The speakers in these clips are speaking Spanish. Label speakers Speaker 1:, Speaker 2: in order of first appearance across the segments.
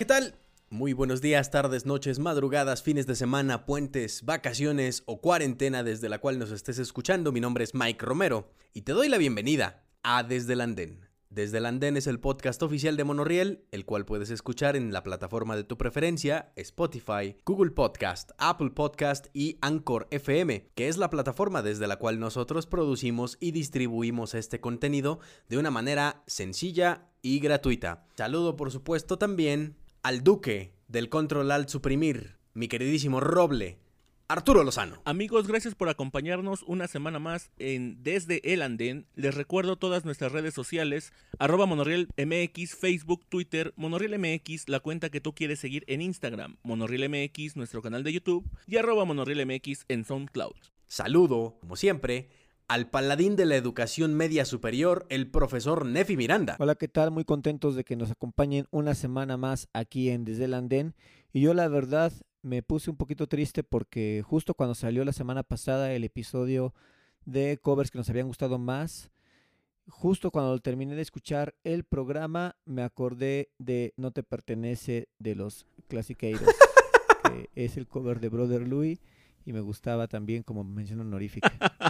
Speaker 1: ¿qué tal? Muy buenos días, tardes, noches, madrugadas, fines de semana, puentes, vacaciones o cuarentena desde la cual nos estés escuchando. Mi nombre es Mike Romero y te doy la bienvenida a Desde el Andén. Desde el Andén es el podcast oficial de Monoriel, el cual puedes escuchar en la plataforma de tu preferencia, Spotify, Google Podcast, Apple Podcast y Anchor FM, que es la plataforma desde la cual nosotros producimos y distribuimos este contenido de una manera sencilla y gratuita. Saludo por supuesto también al duque del Control Alt Suprimir, mi queridísimo Roble, Arturo Lozano.
Speaker 2: Amigos, gracias por acompañarnos una semana más en Desde el Andén. Les recuerdo todas nuestras redes sociales, arroba MX, Facebook, Twitter, Monorriel MX, la cuenta que tú quieres seguir en Instagram, Monorriel MX, nuestro canal de YouTube, y arroba Monorriel MX en SoundCloud.
Speaker 1: Saludo, como siempre, al paladín de la educación media superior, el profesor Nefi Miranda.
Speaker 3: Hola, ¿qué tal? Muy contentos de que nos acompañen una semana más aquí en Desde el Andén. Y yo la verdad me puse un poquito triste porque justo cuando salió la semana pasada el episodio de covers que nos habían gustado más, justo cuando terminé de escuchar el programa, me acordé de No te pertenece de los Classicators, que es el cover de Brother Louis y me gustaba también como mención honorífica.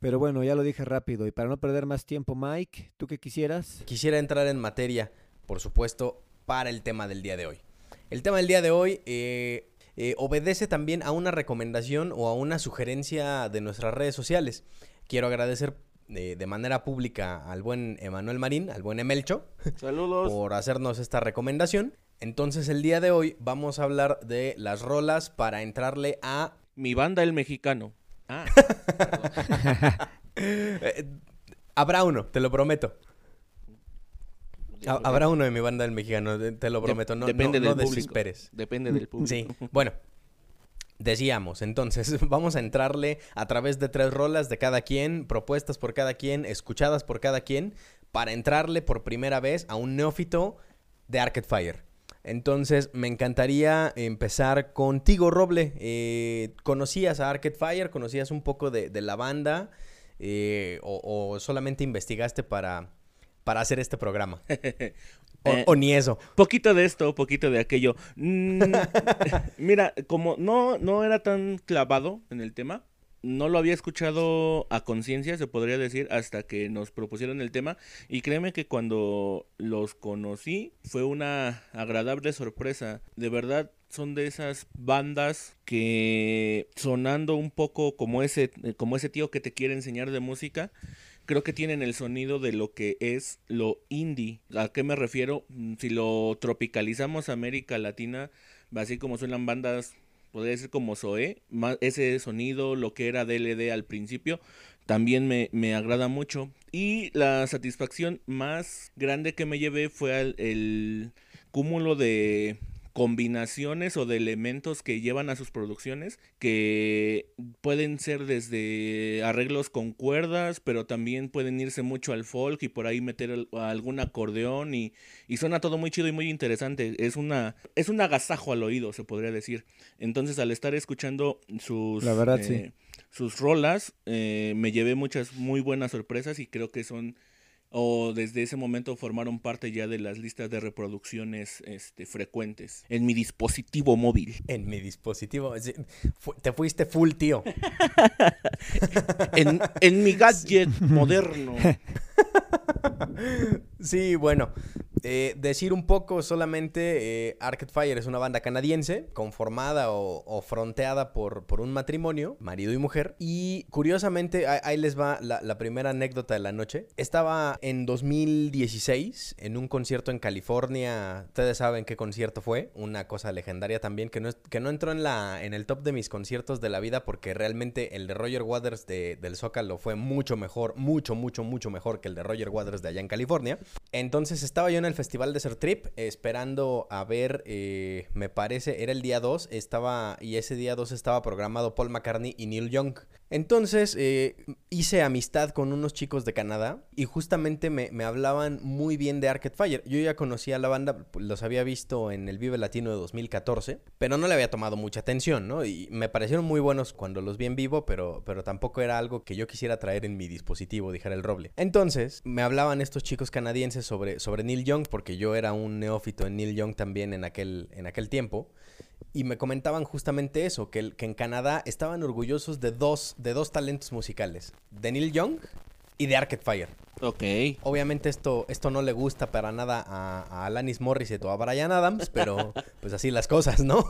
Speaker 3: Pero bueno, ya lo dije rápido y para no perder más tiempo, Mike, ¿tú qué quisieras?
Speaker 1: Quisiera entrar en materia, por supuesto, para el tema del día de hoy. El tema del día de hoy eh, eh, obedece también a una recomendación o a una sugerencia de nuestras redes sociales. Quiero agradecer eh, de manera pública al buen Emanuel Marín, al buen Emelcho,
Speaker 2: Saludos.
Speaker 1: por hacernos esta recomendación. Entonces el día de hoy vamos a hablar de las rolas para entrarle a...
Speaker 2: Mi banda El Mexicano. Ah,
Speaker 1: Eh, habrá uno, te lo prometo. Ha- Habrá uno de mi banda del mexicano, te lo prometo. No,
Speaker 2: depende
Speaker 1: no,
Speaker 2: del
Speaker 1: no
Speaker 2: público.
Speaker 1: desesperes.
Speaker 2: depende del público.
Speaker 1: Sí, bueno. Decíamos, entonces vamos a entrarle a través de tres rolas de cada quien, propuestas por cada quien, escuchadas por cada quien, para entrarle por primera vez a un neófito de Arcade Fire. Entonces me encantaría empezar contigo, Roble. Eh, ¿Conocías a Arcade Fire? ¿Conocías un poco de, de la banda? Eh, o, o solamente investigaste para, para hacer este programa? O,
Speaker 2: Eh,
Speaker 1: o ni eso.
Speaker 2: Poquito de esto, poquito de aquello. Mm, mira, como no, no era tan clavado en el tema, no lo había escuchado a conciencia, se podría decir, hasta que nos propusieron el tema. Y créeme que cuando los conocí fue una agradable sorpresa. De verdad, son de esas bandas que sonando un poco como ese, como ese tío que te quiere enseñar de música, creo que tienen el sonido de lo que es lo indie. ¿A qué me refiero? Si lo tropicalizamos a América Latina, así como suenan bandas, podría decir como ma- ese sonido, lo que era DLD al principio, también me, me agrada mucho. Y la satisfacción más grande que me llevé fue el cúmulo de combinaciones o de elementos que llevan a sus producciones que pueden ser desde arreglos con cuerdas, pero también pueden irse mucho al folk y por ahí meter al- algún acordeón y, y suena todo muy chido y muy interesante. Es una es un agasajo al oído, se podría decir. Entonces, al estar escuchando sus
Speaker 3: La verdad, sí.
Speaker 2: sus rolas, eh, me llevé muchas muy buenas sorpresas y creo que son o desde ese momento formaron parte ya de las listas de reproducciones este, frecuentes en mi dispositivo móvil.
Speaker 1: En mi dispositivo. Te fuiste full, tío.
Speaker 2: En, en mi gadget moderno.
Speaker 1: Sí, bueno. Eh, decir un poco solamente, eh, Arcade Fire es una banda canadiense conformada o, fronteada por, por un matrimonio, marido y mujer. Y curiosamente, ahí, les va la, primera anécdota de la noche. Estaba en 2016 en un concierto en California. Ustedes saben qué concierto fue. Una cosa legendaria también que no, que no entró en, la, en el top de mis conciertos de la vida porque realmente el de Roger Waters de- del Zócalo fue mucho mejor, mucho, mucho, mucho mejor que el de Roger Waters de allá en California. Entonces estaba yo en el festival de Trip esperando a ver, eh, me parece, era el día 2, estaba, y ese día 2 estaba programado Paul McCartney y Neil Young. Entonces eh, hice amistad con unos chicos de Canadá y justamente me, me, hablaban muy bien de Arcade Fire. Yo ya conocía la banda, los había visto en el Vive Latino de 2014, pero no le había tomado mucha atención, ¿no? Y me parecieron muy buenos cuando los vi en vivo, pero, pero tampoco era algo que yo quisiera traer en mi dispositivo, dijera el roble. Entonces me hablaban estos chicos canadienses sobre, sobre Neil Young, porque yo era un neófito en Neil Young también en aquel, en aquel tiempo y me comentaban justamente eso, que, que, en Canadá estaban orgullosos de dos, de dos talentos musicales, de Neil Young y de Arcade Fire.
Speaker 2: Ok.
Speaker 1: Obviamente esto, esto no le gusta para nada a, a Alanis Morissette o a Brian Adams, pero pues así las cosas, ¿no?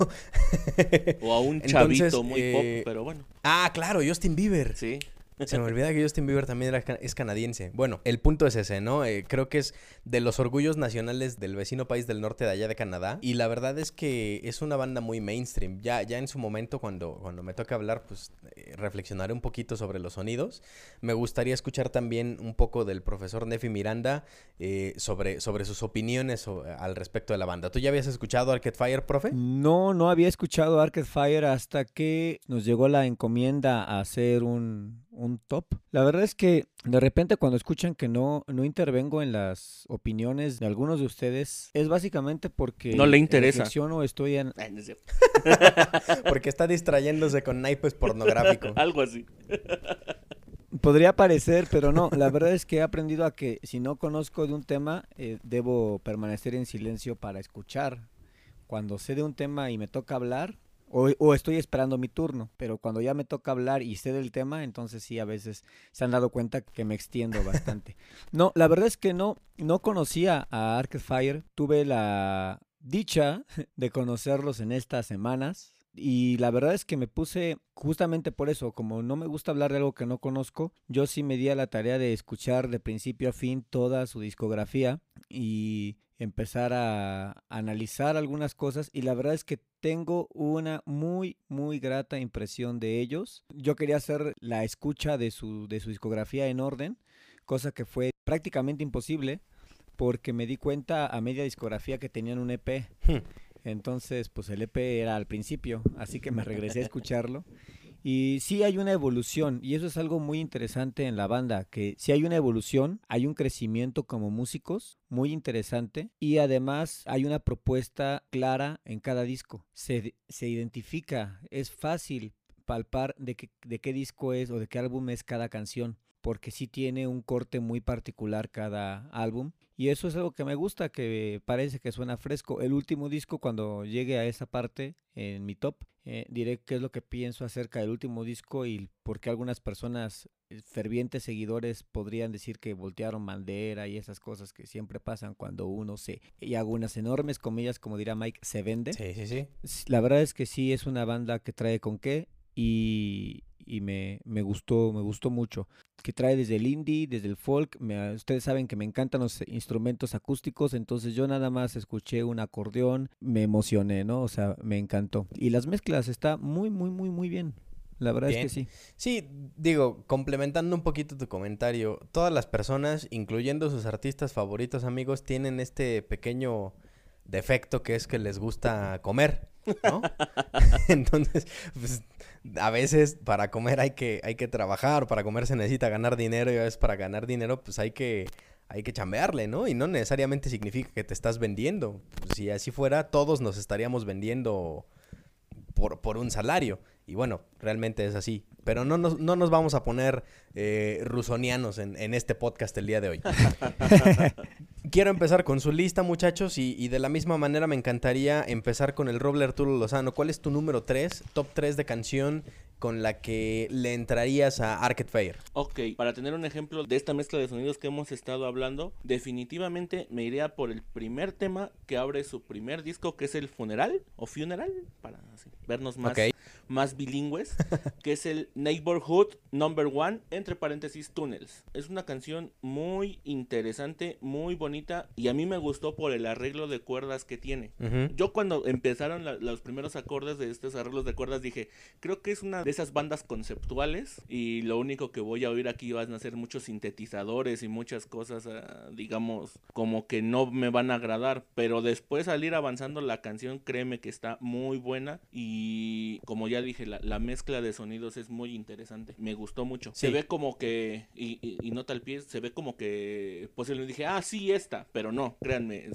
Speaker 2: o a un chavito muy pop, eh, pero bueno.
Speaker 1: Ah, claro, Justin Bieber.
Speaker 2: Sí.
Speaker 1: Se me olvida que Justin Bieber también es canadiense. Bueno, el punto es ese, ¿no? Eh, creo que es de los orgullos nacionales del vecino país del norte de allá de Canadá. Y la verdad es que es una banda muy mainstream. Ya, ya en su momento, cuando, cuando me toca hablar, pues eh, reflexionaré un poquito sobre los sonidos. Me gustaría escuchar también un poco del profesor Nefi Miranda eh, sobre, sobre sus opiniones al respecto de la banda. ¿Tú ya habías escuchado Arcade Fire, profe?
Speaker 3: No, no había escuchado Arcade Fire hasta que nos llegó la encomienda a hacer un un top. La verdad es que de repente cuando escuchan que no, no intervengo en las opiniones de algunos de ustedes, es básicamente porque
Speaker 2: no le interesa.
Speaker 3: o estoy en...
Speaker 1: porque está distrayéndose con naipes pornográfico.
Speaker 2: Algo así.
Speaker 3: Podría parecer, pero no. La verdad es que he aprendido a que si no conozco de un tema, eh, debo permanecer en silencio para escuchar. Cuando sé de un tema y me toca hablar, o, estoy esperando mi turno, pero cuando ya me toca hablar y sé del tema, entonces sí, a veces se han dado cuenta que me extiendo bastante. no, la verdad es que no, no conocía a Arcade Fire. Tuve la dicha de conocerlos en estas semanas. Y la verdad es que me puse justamente por eso, como no me gusta hablar de algo que no conozco, yo sí me di a la tarea de escuchar de principio a fin toda su discografía y empezar a analizar algunas cosas y la verdad es que tengo una muy muy grata impresión de ellos. Yo quería hacer la escucha de su, de su discografía en orden, cosa que fue prácticamente imposible porque me di cuenta a media discografía que tenían un EP. Entonces, pues el EP era al principio, así que me regresé a escucharlo y sí hay una evolución, y eso es algo muy interesante en la banda, que si hay una evolución, hay un crecimiento como músicos muy interesante, y además hay una propuesta clara en cada disco. Se, se identifica, es fácil palpar de, de qué disco es o de qué álbum es cada canción, porque sí tiene un corte muy particular cada álbum y eso es algo que me gusta, que parece que suena fresco. El último disco, cuando llegue a esa parte en mi top, eh, diré qué es lo que pienso acerca del último disco y por qué algunas personas eh, fervientes seguidores podrían decir que voltearon bandera y esas cosas que siempre pasan cuando uno se, y hago unas enormes comillas, como dirá Mike, se vende.
Speaker 1: Sí, sí, sí.
Speaker 3: La verdad es que sí es una banda que trae con qué y, y me, me, gustó, me gustó mucho. Que trae desde el indie, desde el folk. ustedes saben que me encantan los instrumentos acústicos, entonces yo nada más escuché un acordeón, me emocioné, ¿no? O sea, me encantó. Y las mezclas está muy, muy, muy, muy bien. La verdad es que sí.
Speaker 1: Sí, digo, complementando un poquito tu comentario, todas las personas, incluyendo sus artistas favoritos, amigos, tienen este pequeño defecto que es que les gusta comer, ¿no? Entonces, pues a veces para comer hay que, hay que trabajar, para comer se necesita ganar dinero y a veces para ganar dinero pues hay que, hay que chambearle, ¿no? Y no necesariamente significa que te estás vendiendo. Pues, si así fuera, todos nos estaríamos vendiendo por, por un salario. Y bueno, realmente es así. Pero no nos, no nos vamos a poner eh, rusonianos en, en, este podcast el día de hoy. Quiero empezar con su lista, muchachos, y, y, de la misma manera me encantaría empezar con el Roble Arturo Lozano. ¿Cuál es tu número 3, top 3 de canción con la que le entrarías a Arcade Fire?
Speaker 2: Ok, para tener un ejemplo de esta mezcla de sonidos que hemos estado hablando, definitivamente me iría por el primer tema que abre su primer disco, que es el Funeral o Funeral, para vernos más, más bilingües, que es el Neighborhood Number One, entre paréntesis Tunnels. Es una canción muy interesante, muy bonita y a mí me gustó por el arreglo de cuerdas que tiene. Yo cuando empezaron los primeros acordes de estos arreglos de cuerdas dije, creo que es una de esas bandas conceptuales y lo único que voy a oír aquí van a ser muchos sintetizadores y muchas cosas, ah, digamos, como que no me van a agradar, pero después al ir avanzando la canción, créeme que está muy buena y como ya dije, la, mezcla de sonidos es muy interesante, me gustó mucho. Se ve como que, y, y, nota el pie, se ve como que posiblemente dije, ah, sí, esta, pero no, créanme,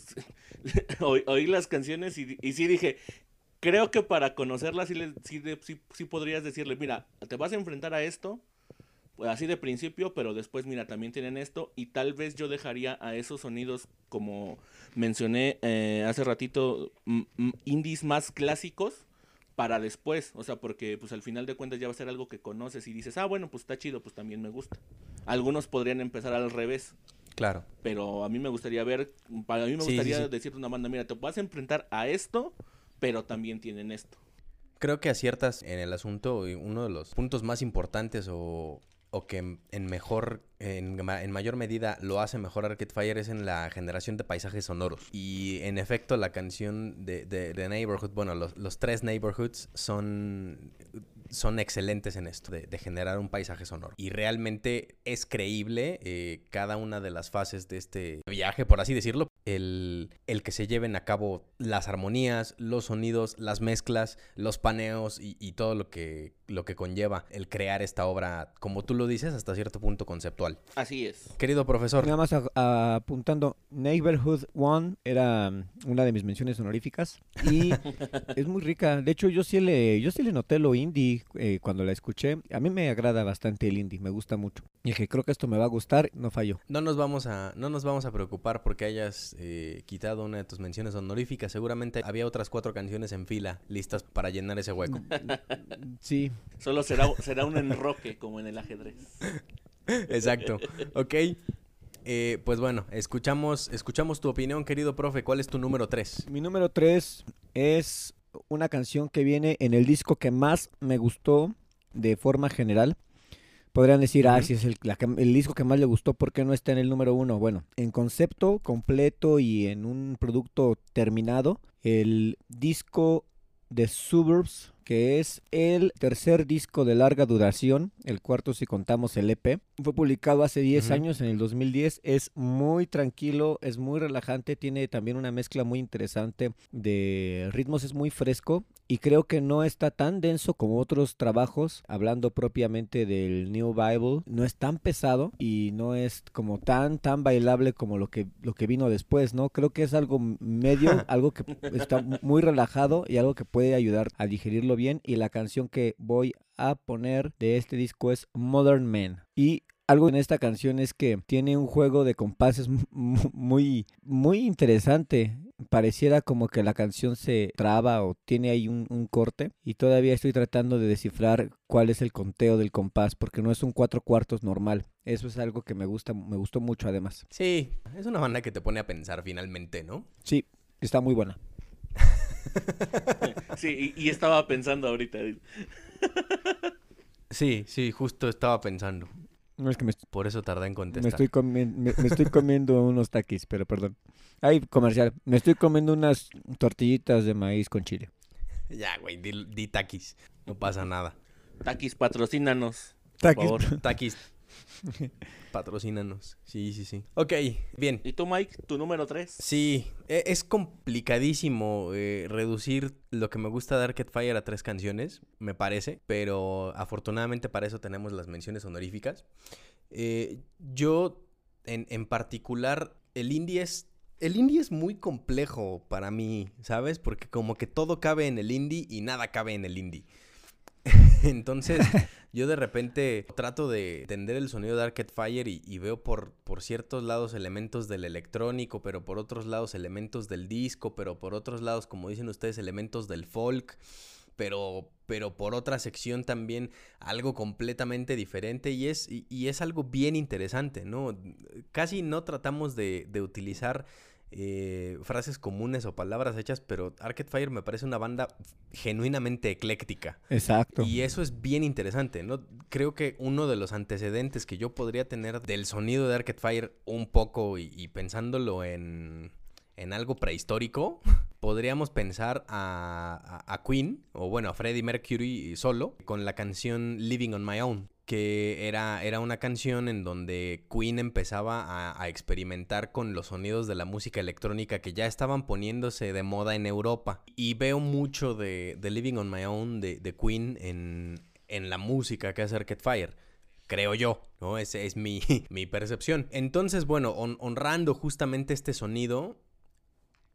Speaker 2: oí, las canciones y, y sí dije, creo que para conocerla sí, sí, sí, podrías decirle, mira, te vas a enfrentar a esto, pues así de principio, pero después, mira, también tienen esto, y tal vez yo dejaría a esos sonidos, como mencioné eh, hace ratito, indies más clásicos para después, o sea, porque pues al final de cuentas ya va a ser algo que conoces y dices, ah, bueno, pues está chido, pues también me gusta. Algunos podrían empezar al revés.
Speaker 1: Claro.
Speaker 2: Pero a mí me gustaría ver, para mí me gustaría decirte una banda, mira, te vas a enfrentar a esto, pero también tienen esto.
Speaker 1: Creo que aciertas en el asunto uno de los puntos más importantes o, o que en mejor, en, mayor medida lo hace mejor Arcade Fire es en la generación de paisajes sonoros. Y en efecto la canción de, Neighborhood, bueno, los, los, tres Neighborhoods son son excelentes en esto, de, generar un paisaje sonoro. Y realmente es creíble eh, cada una de las fases de este viaje, por así decirlo. El, el, que se lleven a cabo las armonías, los sonidos, las mezclas, los paneos y, todo lo que, lo que conlleva el crear esta obra, como tú lo dices, hasta cierto punto conceptual.
Speaker 2: Así es.
Speaker 1: Querido profesor.
Speaker 3: Nada más apuntando, Neighborhood One era mm, una de mis menciones honoríficas y es muy rica. De hecho, yo sí le, yo sí le noté lo indie eh, cuando la escuché. A mí me agrada bastante el indie, me gusta mucho. Y dije, creo que esto me va a gustar, no falló.
Speaker 1: No nos vamos a, no nos vamos a preocupar porque hayas eh, quitado una de tus menciones honoríficas. Seguramente había otras cuatro canciones en fila listas para llenar ese hueco.
Speaker 3: sí.
Speaker 2: Solo será, será un enroque como en el ajedrez.
Speaker 1: Exacto. Ok. Eh, pues bueno, escuchamos, escuchamos tu opinión, querido profe. ¿Cuál es tu número 3?
Speaker 3: Mi número 3 es una canción que viene en el disco que más me gustó de forma general. Podrían decir, ah, si es el, el, disco que más le gustó, ¿por qué no está en el número uno? Bueno, en concepto completo y en un producto terminado, el disco de Suburbs que es el tercer disco de larga duración, el cuarto si contamos el EP. Fue publicado hace 10 años, en el 2010. Es muy tranquilo, es muy relajante, tiene también una mezcla muy interesante de ritmos, es muy fresco y creo que no está tan denso como otros trabajos, hablando propiamente del New Bible. No es tan pesado y no es como tan, tan bailable como lo que, lo que vino después, ¿no? Creo que es algo medio, algo que está muy relajado y algo que puede ayudar a digerirlo bien y la canción que voy a poner de este disco es Modern Man. Y algo en esta canción es que tiene un juego de compases muy, muy interesante. Pareciera como que la canción se traba o tiene ahí un, corte. Y todavía estoy tratando de descifrar cuál es el conteo del compás, porque no es un cuatro cuartos normal. Eso es algo que me gusta, me gustó mucho además.
Speaker 1: Sí, es una banda que te pone a pensar finalmente, ¿no?
Speaker 3: Sí, está muy buena.
Speaker 2: sí, y, estaba pensando ahorita.
Speaker 1: sí, sí, justo estaba pensando.
Speaker 3: No es que me
Speaker 1: Por eso tardé en contestar.
Speaker 3: Me estoy, me, estoy comiendo unos taquis, pero perdón. Ay, comercial. Me estoy comiendo unas tortillitas de maíz con chile.
Speaker 1: Ya, güey, di, taquis. No pasa nada.
Speaker 2: Taquis, patrocínanos.
Speaker 1: Taquis. Por favor. Taquis. Patrocínanos. Sí, sí, sí. Ok, bien.
Speaker 2: ¿Y tú, Mike, tu número 3?
Speaker 1: Sí, e, es complicadísimo eh, reducir lo que me gusta de Arcade Fire a tres canciones, me parece, pero afortunadamente para eso tenemos las menciones honoríficas. Eh, yo, en, en particular, el indie es el indie es muy complejo para mí, ¿sabes? Porque como que todo cabe en el indie y nada cabe en el indie. Entonces, yo de repente trato de entender el sonido de Arcade Fire y, veo por, por ciertos lados elementos del electrónico, pero por otros lados elementos del disco, pero por otros lados, como dicen ustedes, elementos del folk. Pero, pero por otra sección también algo completamente diferente y es, y, es algo bien interesante, ¿no? Casi no tratamos de, de utilizar eh, frases comunes o palabras hechas, pero Arcade Fire me parece una banda genuinamente ecléctica.
Speaker 3: Exacto.
Speaker 1: Y eso es bien interesante, ¿no? Creo que uno de los antecedentes que yo podría tener del sonido de Arcade Fire un poco y, pensándolo en, en algo prehistórico, podríamos pensar a, a, Queen, o bueno, a Freddie Mercury solo, con la canción Living on My Own que era, era una canción en donde Queen empezaba a, experimentar con los sonidos de la música electrónica que ya estaban poniéndose de moda en Europa. Y veo mucho de, Living on My Own de, Queen en, en, la música que hace Arcade Fire. Creo yo, ¿no? Esa es mi, mi, percepción. Entonces, bueno, honrando justamente este sonido,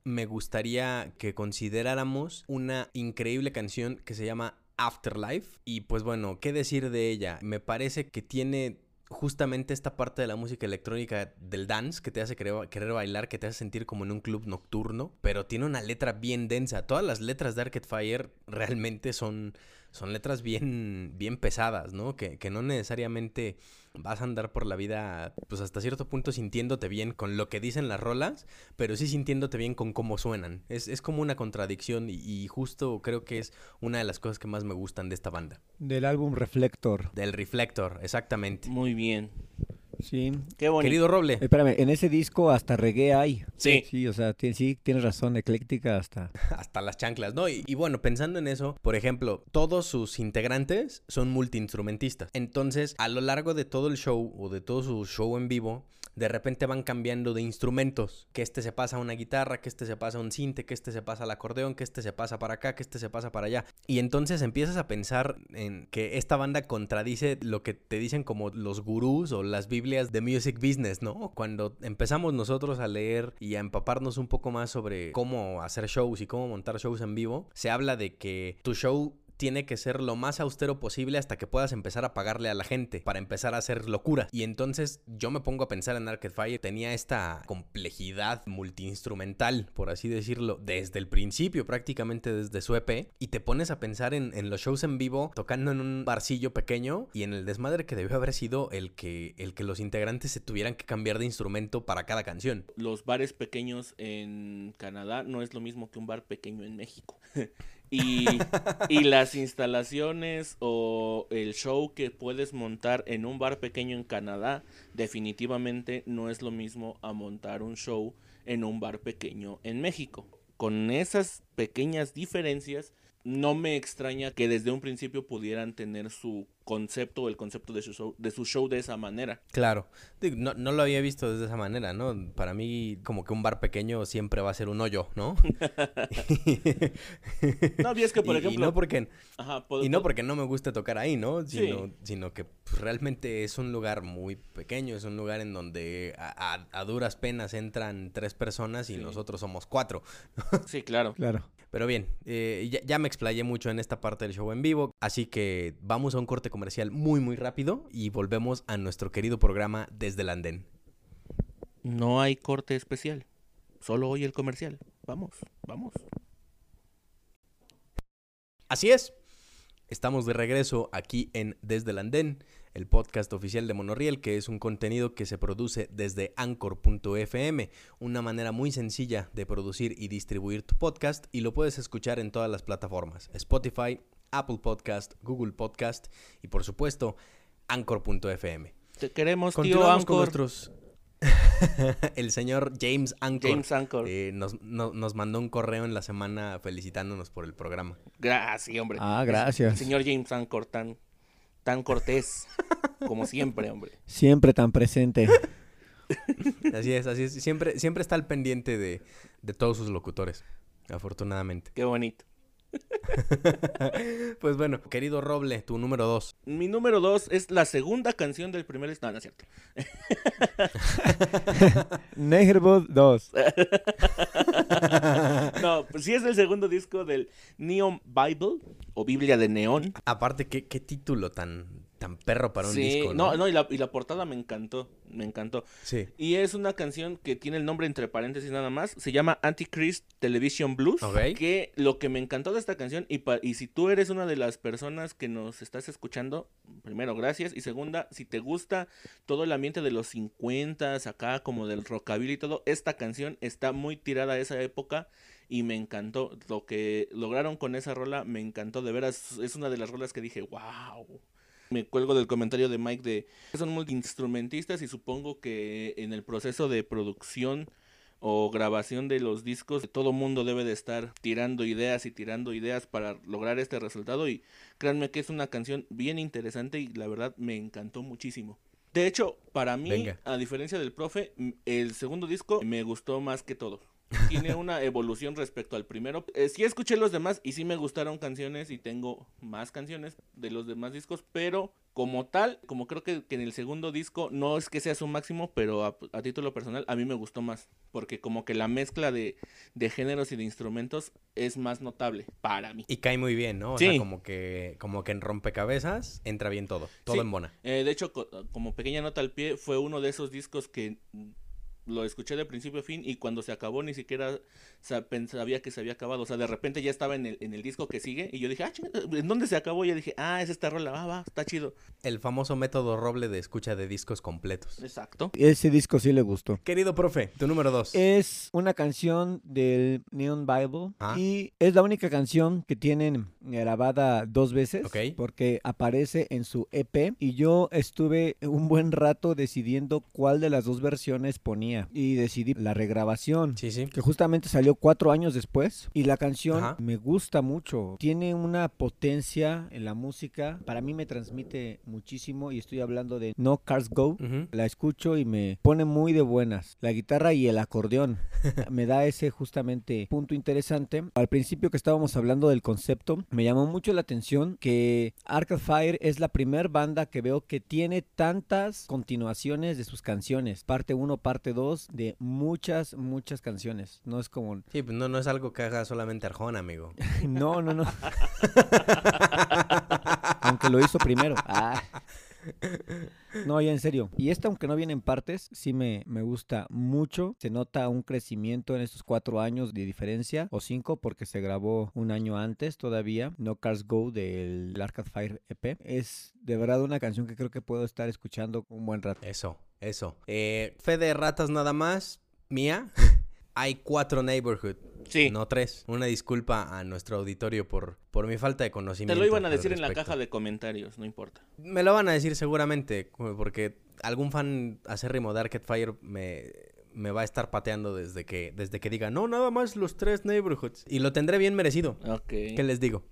Speaker 1: me gustaría que consideráramos una increíble canción que se llama Afterlife. Y pues bueno, ¿qué decir de ella? Me parece que tiene justamente esta parte de la música electrónica del dance que te hace querer, querer, bailar, que te hace sentir como en un club nocturno, pero tiene una letra bien densa. Todas las letras de Arcade Fire realmente son, son letras bien, bien pesadas, ¿no? Que, que no necesariamente vas a andar por la vida, pues hasta cierto punto sintiéndote bien con lo que dicen las rolas, pero sí sintiéndote bien con cómo suenan. Es, es como una contradicción y, y, justo creo que es una de las cosas que más me gustan de esta banda.
Speaker 3: Del álbum Reflector.
Speaker 1: Del Reflector, exactamente.
Speaker 2: Muy bien.
Speaker 3: Sí.
Speaker 1: Qué bonito. Querido Roble.
Speaker 3: Espérame, en ese disco hasta reggae hay.
Speaker 1: Sí.
Speaker 3: Sí, o sea, sí, tienes razón, ecléctica hasta...
Speaker 1: hasta las chanclas, ¿no? Y, y, bueno, pensando en eso, por ejemplo, todos sus integrantes son multiinstrumentistas. Entonces, a lo largo de todo el show o de todo su show en vivo, de repente van cambiando de instrumentos. Que este se pasa a una guitarra, que este se pasa a un cinte, que este se pasa al acordeón, que este se pasa para acá, que este se pasa para allá. Y entonces empiezas a pensar en que esta banda contradice lo que te dicen como los gurús o las Biblias de music business, ¿no? Cuando empezamos nosotros a leer y a empaparnos un poco más sobre cómo hacer shows y cómo montar shows en vivo, se habla de que tu show tiene que ser lo más austero posible hasta que puedas empezar a pagarle a la gente para empezar a hacer locura. Y entonces yo me pongo a pensar en Arcade Fire, tenía esta complejidad multiinstrumental, por así decirlo, desde el principio, prácticamente desde su EP, y te pones a pensar en, los shows en vivo, tocando en un barcillo pequeño y en el desmadre que debió haber sido el que, el que los integrantes se tuvieran que cambiar de instrumento para cada canción.
Speaker 2: Los bares pequeños en Canadá no es lo mismo que un bar pequeño en México. Y, y, las instalaciones o el show que puedes montar en un bar pequeño en Canadá definitivamente no es lo mismo a montar un show en un bar pequeño en México. Con esas pequeñas diferencias no me extraña que desde un principio pudieran tener su concepto o el concepto de su show de, su show de esa manera.
Speaker 1: Claro, no, no, lo había visto de esa manera, ¿no? Para mí como que un bar pequeño siempre va a ser un hoyo, ¿no?
Speaker 2: no, y es que por ejemplo...
Speaker 1: Y no porque, y no, porque no me guste tocar ahí, ¿no? Sino, sino que pues, realmente es un lugar muy pequeño, es un lugar en donde a, duras penas entran tres personas y nosotros somos cuatro.
Speaker 2: sí, claro.
Speaker 3: Claro.
Speaker 1: Pero bien, eh, ya, me explayé mucho en esta parte del show en vivo, así que vamos a un corte comercial muy muy rápido y volvemos a nuestro querido programa desde el andén.
Speaker 2: No hay corte especial, solo hoy el comercial. Vamos, vamos.
Speaker 1: Así es, estamos de regreso aquí en Desde el Andén el podcast oficial de Monorriel, que es un contenido que se produce desde anchor.fm, una manera muy sencilla de producir y distribuir tu podcast y lo puedes escuchar en todas las plataformas, Spotify, Apple Podcast, Google Podcast y por supuesto anchor.fm.
Speaker 2: Te queremos, tío Anchor.
Speaker 1: con nuestros el señor James Anchor,
Speaker 2: James Anchor.
Speaker 1: Eh, nos, nos, mandó un correo en la semana felicitándonos por el programa.
Speaker 2: Gracias, hombre.
Speaker 3: Ah, gracias.
Speaker 2: El señor James Anchor, tan, tan cortés, como siempre, hombre.
Speaker 3: Siempre tan presente.
Speaker 1: Así es, así es. Siempre, siempre está al pendiente de, de todos sus locutores, afortunadamente.
Speaker 2: Qué bonito.
Speaker 1: pues bueno, querido Roble, tu número dos.
Speaker 2: Mi número dos es la segunda canción del primer... No, no es cierto.
Speaker 3: Negerbot 2.
Speaker 2: no, pues sí es el segundo disco del Neon Bible o Biblia de Neón.
Speaker 1: Aparte, ¿qué, qué título tan, tan perro para un disco.
Speaker 2: No, no, no y, la, y, la, portada me encantó, me encantó.
Speaker 1: Sí.
Speaker 2: Y es una canción que tiene el nombre entre paréntesis nada más, se llama Antichrist Television Blues, que lo que me encantó de esta canción, y, y si tú eres una de las personas que nos estás escuchando, primero, gracias, y segunda, si te gusta todo el ambiente de los 50 acá, como del rockabilly y todo, esta canción está muy tirada a esa época y me encantó. Lo que lograron con esa rola me encantó. De veras, es una de las rolas que dije, wow. Me cuelgo del comentario de Mike de son multiinstrumentistas y supongo que en el proceso de producción o grabación de los discos, todo mundo debe de estar tirando ideas y tirando ideas para lograr este resultado y créanme que es una canción bien interesante y la verdad me encantó muchísimo. De hecho, para mí, a diferencia del profe, el segundo disco me gustó más que todo tiene una evolución respecto al primero. Eh, sí escuché los demás y sí me gustaron canciones y tengo más canciones de los demás discos, pero como tal, como creo que, en el segundo disco no es que sea su máximo, pero a, título personal a mí me gustó más, porque como que la mezcla de, géneros y de instrumentos es más notable para mí.
Speaker 1: Y cae muy bien, ¿no? O sea, como que, como que en rompecabezas entra bien todo, todo en bona.
Speaker 2: Eh, de hecho, como pequeña nota al pie, fue uno de esos discos que lo escuché de principio a fin y cuando se acabó ni siquiera sabía que se había acabado. O sea, de repente ya estaba en el, en el disco que sigue y yo dije, ah, ¿en dónde se acabó? Y yo dije, ah, es esta rola, va, va, está chido.
Speaker 1: El famoso método roble de escucha de discos completos.
Speaker 2: Exacto.
Speaker 3: Ese disco sí le gustó.
Speaker 1: Querido profe, tu número dos.
Speaker 3: Es una canción del Neon Bible ah. y es la única canción que tienen grabada dos veces porque aparece en su EP y yo estuve un buen rato decidiendo cuál de las dos versiones ponía y decidí la regrabación.
Speaker 1: Sí, sí.
Speaker 3: Que justamente salió cuatro años después y la canción me gusta mucho. Tiene una potencia en la música. Para mí me transmite muchísimo y estoy hablando de No Cars Go. La escucho y me pone muy de buenas. La guitarra y el acordeón me da ese justamente punto interesante. Al principio que estábamos hablando del concepto, me llamó mucho la atención que Arcade Fire es la primer banda que veo que tiene tantas continuaciones de sus canciones. Parte 1, parte 2, de muchas, muchas canciones. No es como
Speaker 1: Sí, pues no, no es algo que haga solamente Arjona, amigo.
Speaker 3: no, no, no. Aunque lo hizo primero. Ah. No, ya en serio. Y esta, aunque no viene en partes, sí me, me gusta mucho. Se nota un crecimiento en estos cuatro años de diferencia, o cinco, porque se grabó un año antes todavía. No Cars Go del Arcade Fire EP. Es de verdad una canción que creo que puedo estar escuchando un buen rato.
Speaker 1: Eso, eso. Eh, fe de ratas nada más, mía hay cuatro neighborhood.
Speaker 2: Sí.
Speaker 1: No tres. Una disculpa a nuestro auditorio por, por mi falta de conocimiento.
Speaker 2: Te lo iban a decir en la caja de comentarios, no importa.
Speaker 1: Me lo van a decir seguramente, porque algún fan acérrimo de Arcade Fire me, me va a estar pateando desde que, desde que diga, no, nada más los tres neighborhoods. Y lo tendré bien merecido.
Speaker 2: Ok.
Speaker 1: ¿Qué les digo?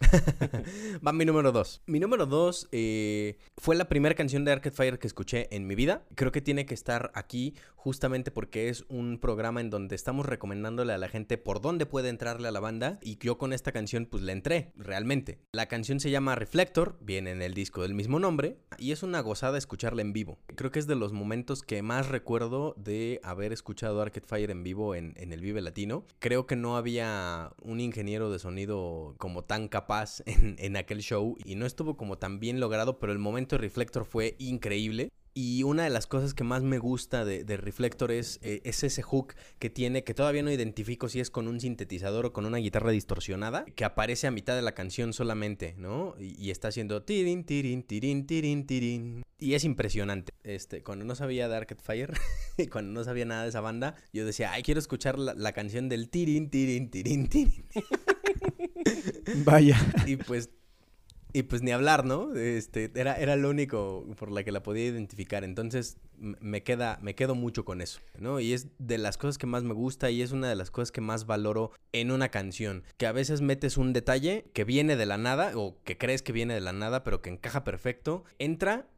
Speaker 1: Va mi número 2. Mi número 2 eh, fue la primera canción de Arcade Fire que escuché en mi vida. Creo que tiene que estar aquí justamente porque es un programa en donde estamos recomendándole a la gente por dónde puede entrarle a la banda. Y yo con esta canción pues le entré, realmente. La canción se llama Reflector, viene en el disco del mismo nombre. Y es una gozada escucharla en vivo. Creo que es de los momentos que más recuerdo de haber escuchado Arcade Fire en vivo en, en el Vive Latino. Creo que no había un ingeniero de sonido como tan capaz en, aquel show y no estuvo como tan bien logrado, pero el momento de Reflector fue increíble. Y una de las cosas que más me gusta de, Reflector es, eh, es, ese hook que tiene, que todavía no identifico si es con un sintetizador o con una guitarra distorsionada, que aparece a mitad de la canción solamente, ¿no? Y, está haciendo tirin, tirin, tirin, tirin, tirin. Y es impresionante. Este, cuando no sabía de Arcade Fire, cuando no sabía nada de esa banda, yo decía, ay, quiero escuchar la, la canción del tirin, tirin, tirin, tirin.
Speaker 3: Vaya.
Speaker 1: Y pues y pues ni hablar, ¿no? Este, era, era lo único por la que la podía identificar. Entonces me, queda, me quedo mucho con eso, ¿no? Y es de las cosas que más me gusta y es una de las cosas que más valoro en una canción. Que a veces metes un detalle que viene de la nada o que crees que viene de la nada, pero que encaja perfecto. Entra,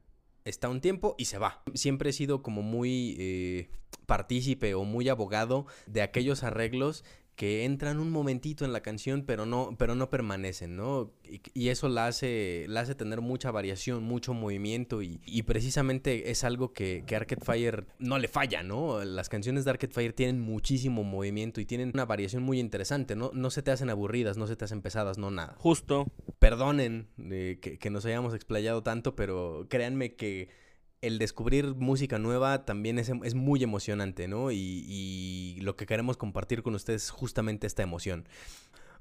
Speaker 1: está un tiempo y se va. Siempre he sido como muy eh, partícipe o muy abogado de aquellos arreglos que entran un momentito en la canción, pero no, pero no permanecen, ¿no? Y, eso la hace, la hace tener mucha variación, mucho movimiento, y, precisamente es algo que, que, Arcade Fire no le falla, ¿no? Las canciones de Arcade Fire tienen muchísimo movimiento y tienen una variación muy interesante, ¿no? No se te hacen aburridas, no se te hacen pesadas, no nada.
Speaker 2: Justo.
Speaker 1: Perdonen eh, que, que nos hayamos explayado tanto, pero créanme que el descubrir música nueva también es, es muy emocionante, ¿no? Y, lo que queremos compartir con ustedes es justamente esta emoción.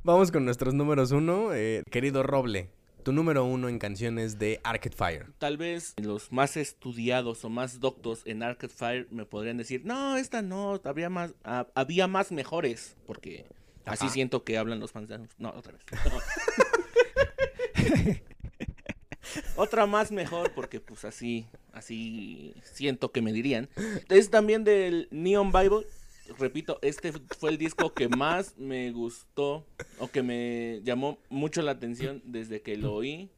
Speaker 1: Vamos con nuestros números uno. Eh, querido Roble, tu número uno en canciones de Arcade Fire.
Speaker 2: Tal vez los más estudiados o más doctos en Arcade Fire me podrían decir, no, esta no, había más, había más mejores, porque así siento que hablan los fans de... No, otra vez. Otra más mejor, porque pues así, así siento que me dirían. Es también del Neon Bible. repito, este fue el disco que más me gustó o que me llamó mucho la atención desde que lo oí.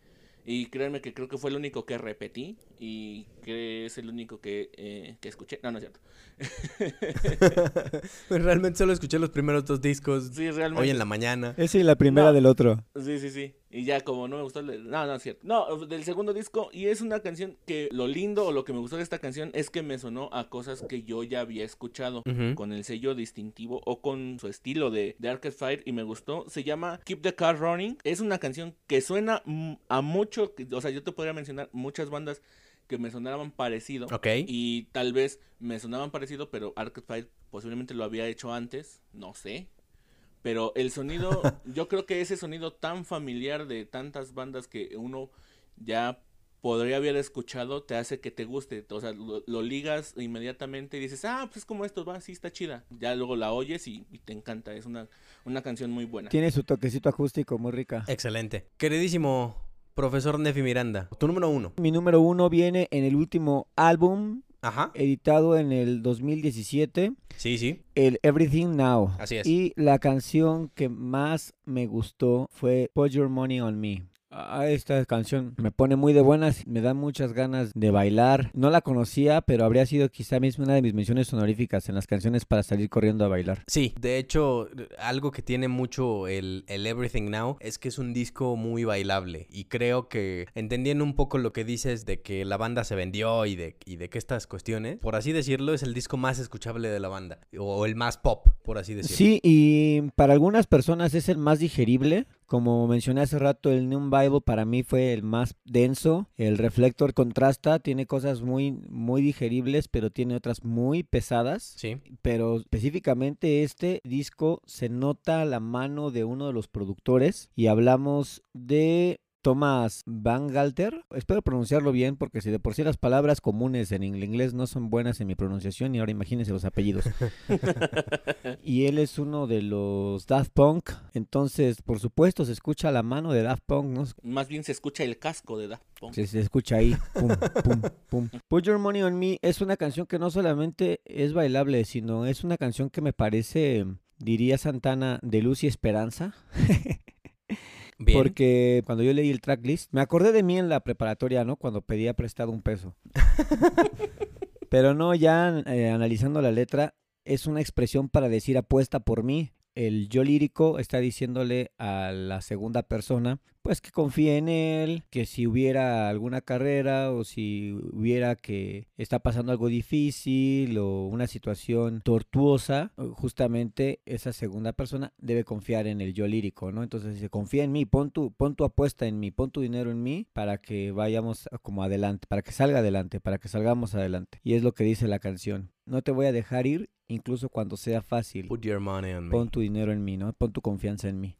Speaker 2: Y créanme que creo que fue el único que repetí y que es el único que, eh, que escuché. No, no es cierto.
Speaker 1: realmente solo escuché los primeros dos discos
Speaker 2: Sí, realmente.
Speaker 1: hoy en la mañana.
Speaker 3: Esa y la primera
Speaker 2: No.
Speaker 3: del otro.
Speaker 2: Sí, sí, sí. Y ya como no me gustó, el- no, no es cierto. No, del segundo disco y es una canción que lo lindo o lo que me gustó de esta canción es que me sonó a cosas que yo ya había escuchado con el sello distintivo o con su estilo de, de Arcade Fire y me gustó. Se llama Keep the Car Running. Es una canción que suena a mucho, o sea, yo te podría mencionar muchas bandas que me sonaban parecido.
Speaker 1: Ok.
Speaker 2: Y tal vez me sonaban parecido, pero Arcade Fire posiblemente lo había hecho antes, no sé. Pero el sonido, yo creo que ese sonido tan familiar de tantas bandas que uno ya podría haber escuchado te hace que te guste. O sea, lo, lo ligas inmediatamente y dices, ah, pues es como esto, va, sí está chida. Ya luego la oyes y, y te encanta. Es una, una canción muy buena.
Speaker 3: Tiene su toquecito acústico muy rica.
Speaker 1: Excelente. Queridísimo profesor Nefi Miranda, tu número uno.
Speaker 3: Mi número uno viene en el último álbum
Speaker 1: Ajá.
Speaker 3: editado en el 2017,
Speaker 1: Sí, sí.
Speaker 3: el Everything Now.
Speaker 1: Así es.
Speaker 3: Y la canción que más me gustó fue Put Your Money on Me. Ah, esta canción me pone muy de buenas, me da muchas ganas de bailar. No la conocía, pero habría sido quizá mismo una de mis menciones honoríficas en las canciones para salir corriendo a bailar.
Speaker 1: Sí, de hecho, algo que tiene mucho el, el Everything Now es que es un disco muy bailable. Y creo que entendiendo un poco lo que dices de que la banda se vendió y de, y de que estas cuestiones, por así decirlo, es el disco más escuchable de la banda. O el más pop, por así decirlo.
Speaker 3: Sí, y para algunas personas es el más digerible. Como mencioné hace rato, el New Bible para mí fue el más denso. El Reflector contrasta, tiene cosas muy, muy digeribles, pero tiene otras muy pesadas.
Speaker 1: Sí.
Speaker 3: Pero específicamente este disco se nota la mano de uno de los productores y hablamos de Thomas Van Galter. Espero pronunciarlo bien porque si de por sí las palabras comunes en inglés no son buenas en mi pronunciación y ahora imagínense los apellidos. y él es uno de los Daft Punk. Entonces, por supuesto, se escucha la mano de Daft Punk, ¿no?
Speaker 2: Más bien se escucha el casco de Daft Punk.
Speaker 3: Se, se escucha ahí. Pum, pum, pum. Put Your Money on Me es una canción que no solamente es bailable, sino es una canción que me parece, diría Santana, de luz y esperanza.
Speaker 1: Bien.
Speaker 3: Porque cuando yo leí el tracklist, me acordé de mí en la preparatoria, ¿no? Cuando pedía prestado un peso. Pero no, ya eh, analizando la letra, es una expresión para decir apuesta por mí. El yo lírico está diciéndole a la segunda persona, pues que confíe en él, que si hubiera alguna carrera o si hubiera que está pasando algo difícil o una situación tortuosa, justamente esa segunda persona debe confiar en el yo lírico, ¿no? Entonces dice, confía en mí, pon tu, pon tu apuesta en mí, pon tu dinero en mí para que vayamos como adelante, para que salga adelante, para que salgamos adelante. Y es lo que dice la canción. No te voy a dejar ir incluso cuando sea fácil.
Speaker 1: Put your money on me.
Speaker 3: Pon tu dinero en mí, ¿no? Pon tu confianza en mí.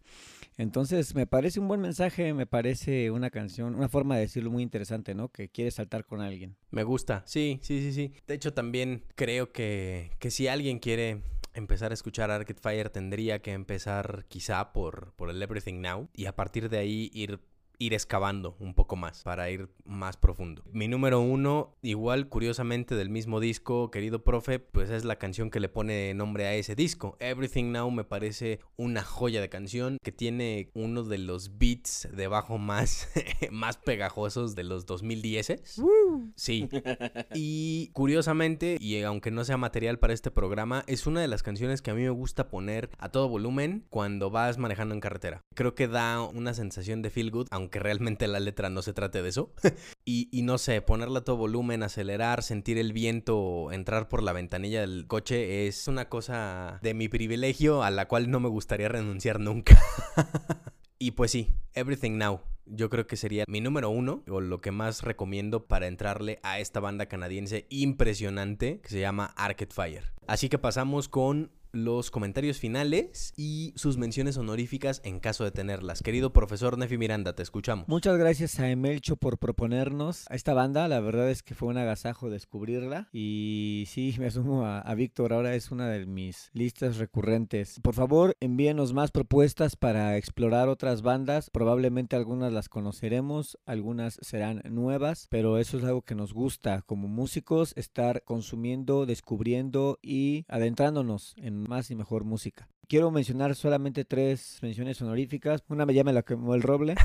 Speaker 3: Entonces, me parece un buen mensaje, me parece una canción, una forma de decirlo muy interesante, ¿no? Que quieres saltar con alguien.
Speaker 1: Me gusta, sí, sí, sí, sí. De hecho, también creo que, que si alguien quiere empezar a escuchar Arcade Fire, tendría que empezar quizá por, por el Everything Now y a partir de ahí ir ir excavando un poco más para ir más profundo. Mi número uno, igual curiosamente del mismo disco, querido profe, pues es la canción que le pone nombre a ese disco. Everything Now me parece una joya de canción que tiene uno de los beats de bajo más, más pegajosos de los 2010. Sí. Y curiosamente, y aunque no sea material para este programa, es una de las canciones que a mí me gusta poner a todo volumen cuando vas manejando en carretera. Creo que da una sensación de feel good, aunque realmente la letra no se trate de eso. y, y, no sé, ponerla a todo volumen, acelerar, sentir el viento entrar por la ventanilla del coche es una cosa de mi privilegio a la cual no me gustaría renunciar nunca. y pues sí, Everything Now. Yo creo que sería mi número uno, o lo que más recomiendo para entrarle a esta banda canadiense impresionante que se llama Arcade Fire. Así que pasamos con los comentarios finales y sus menciones honoríficas en caso de tenerlas. Querido profesor Nefi Miranda, te escuchamos.
Speaker 3: Muchas gracias a Emelcho por proponernos a esta banda. La verdad es que fue un agasajo descubrirla. Y sí, me asumo a, a Víctor. Ahora es una de mis listas recurrentes. Por favor, envíenos más propuestas para explorar otras bandas. Probablemente algunas las conoceremos, algunas serán nuevas, pero eso es algo que nos gusta como músicos, estar consumiendo, descubriendo y adentrándonos en más y mejor música. Quiero mencionar solamente tres menciones honoríficas. Una me llama la quemó el roble.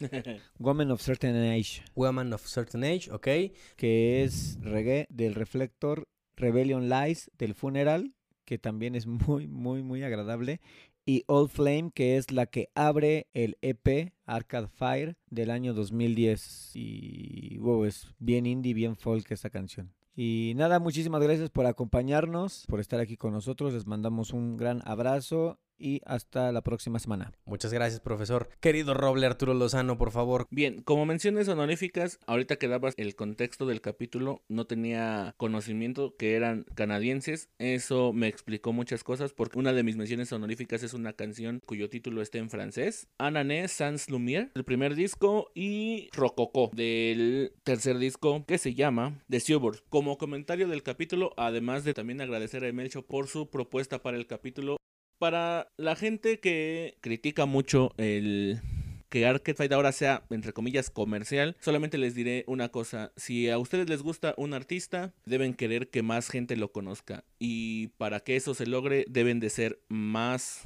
Speaker 3: Woman of Certain Age.
Speaker 1: Woman of Certain Age, ok.
Speaker 3: Que es reggae del Reflector. Rebellion Lies del Funeral. Que también es muy, muy, muy agradable. Y Old Flame, que es la que abre el EP Arcade Fire del año 2010. Y wow, es bien indie, bien folk esta canción. Y nada, muchísimas gracias por acompañarnos, por estar aquí con nosotros. Les mandamos un gran abrazo y hasta la próxima semana.
Speaker 1: Muchas gracias, profesor. Querido Roble Arturo Lozano, por favor.
Speaker 2: Bien, como menciones honoríficas, ahorita que dabas el contexto del capítulo, no tenía conocimiento que eran canadienses. Eso me explicó muchas cosas porque una de mis menciones honoríficas es una canción cuyo título está en francés. Anané Sans Lumière, el primer disco, y Rococo, del tercer disco que se llama The Suburbs. Como comentario del capítulo, además de también agradecer a Emelcho por su propuesta para el capítulo, para la gente que critica mucho el que Arcade Fight ahora sea, entre comillas, comercial, solamente les diré una cosa. Si a ustedes les gusta un artista, deben querer que más gente lo conozca. Y para que eso se logre, deben de ser más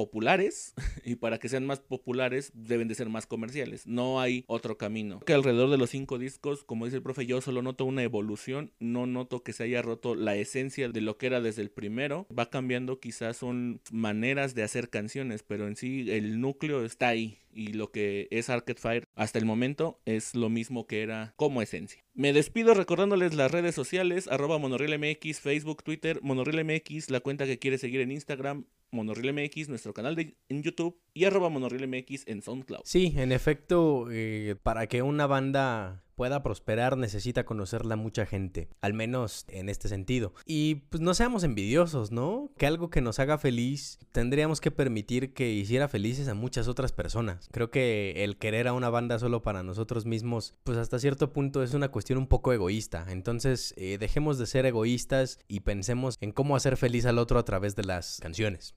Speaker 2: populares y para que sean más populares deben de ser más comerciales. No hay otro camino. Que alrededor de los cinco discos, como dice el profe, yo solo noto una evolución. No noto que se haya roto la esencia de lo que era desde el primero. Va cambiando, quizás son maneras de hacer canciones, pero en sí el núcleo está ahí. Y lo que es Arcade Fire hasta el momento es lo mismo que era como esencia. Me despido recordándoles las redes sociales, arroba MX, Facebook, Twitter, MX, la cuenta que quiere seguir en Instagram, MX, nuestro canal de, en YouTube y arroba MX en SoundCloud.
Speaker 1: Sí, en efecto, eh, para que una banda pueda prosperar necesita conocerla mucha gente, al menos en este sentido. Y pues no seamos envidiosos, ¿no? Que algo que nos haga feliz tendríamos que permitir que hiciera felices a muchas otras personas. Creo que el querer a una banda solo para nosotros mismos, pues hasta cierto punto es una cuestión un poco egoísta. Entonces eh, dejemos de ser egoístas y pensemos en cómo hacer feliz al otro a través de las canciones.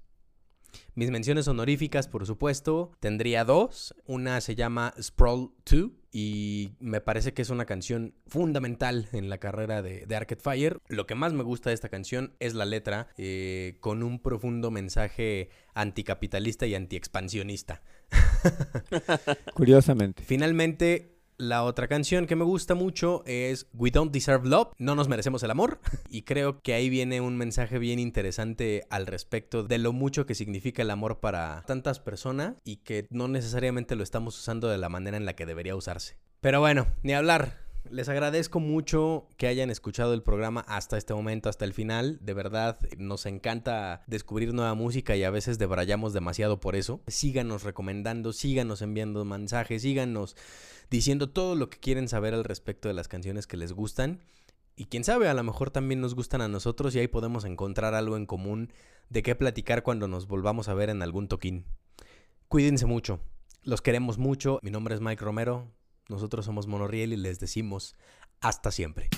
Speaker 1: Mis menciones honoríficas, por supuesto, tendría dos. Una se llama Sprawl 2 y me parece que es una canción fundamental en la carrera de, de Arcade Fire. Lo que más me gusta de esta canción es la letra, eh, con un profundo mensaje anticapitalista y antiexpansionista.
Speaker 3: Curiosamente.
Speaker 1: Finalmente, la otra canción que me gusta mucho es We Don't Deserve Love, No nos merecemos el amor. Y creo que ahí viene un mensaje bien interesante al respecto de lo mucho que significa el amor para tantas personas y que no necesariamente lo estamos usando de la manera en la que debería usarse. Pero bueno, ni hablar. Les agradezco mucho que hayan escuchado el programa hasta este momento, hasta el final. De verdad, nos encanta descubrir nueva música y a veces debrayamos demasiado por eso. Síganos recomendando, síganos enviando mensajes, síganos diciendo todo lo que quieren saber al respecto de las canciones que les gustan. Y quién sabe, a lo mejor también nos gustan a nosotros y ahí podemos encontrar algo en común de qué platicar cuando nos volvamos a ver en algún toquín. Cuídense mucho. Los queremos mucho. Mi nombre es Mike Romero. Nosotros somos Monoriel y les decimos hasta siempre.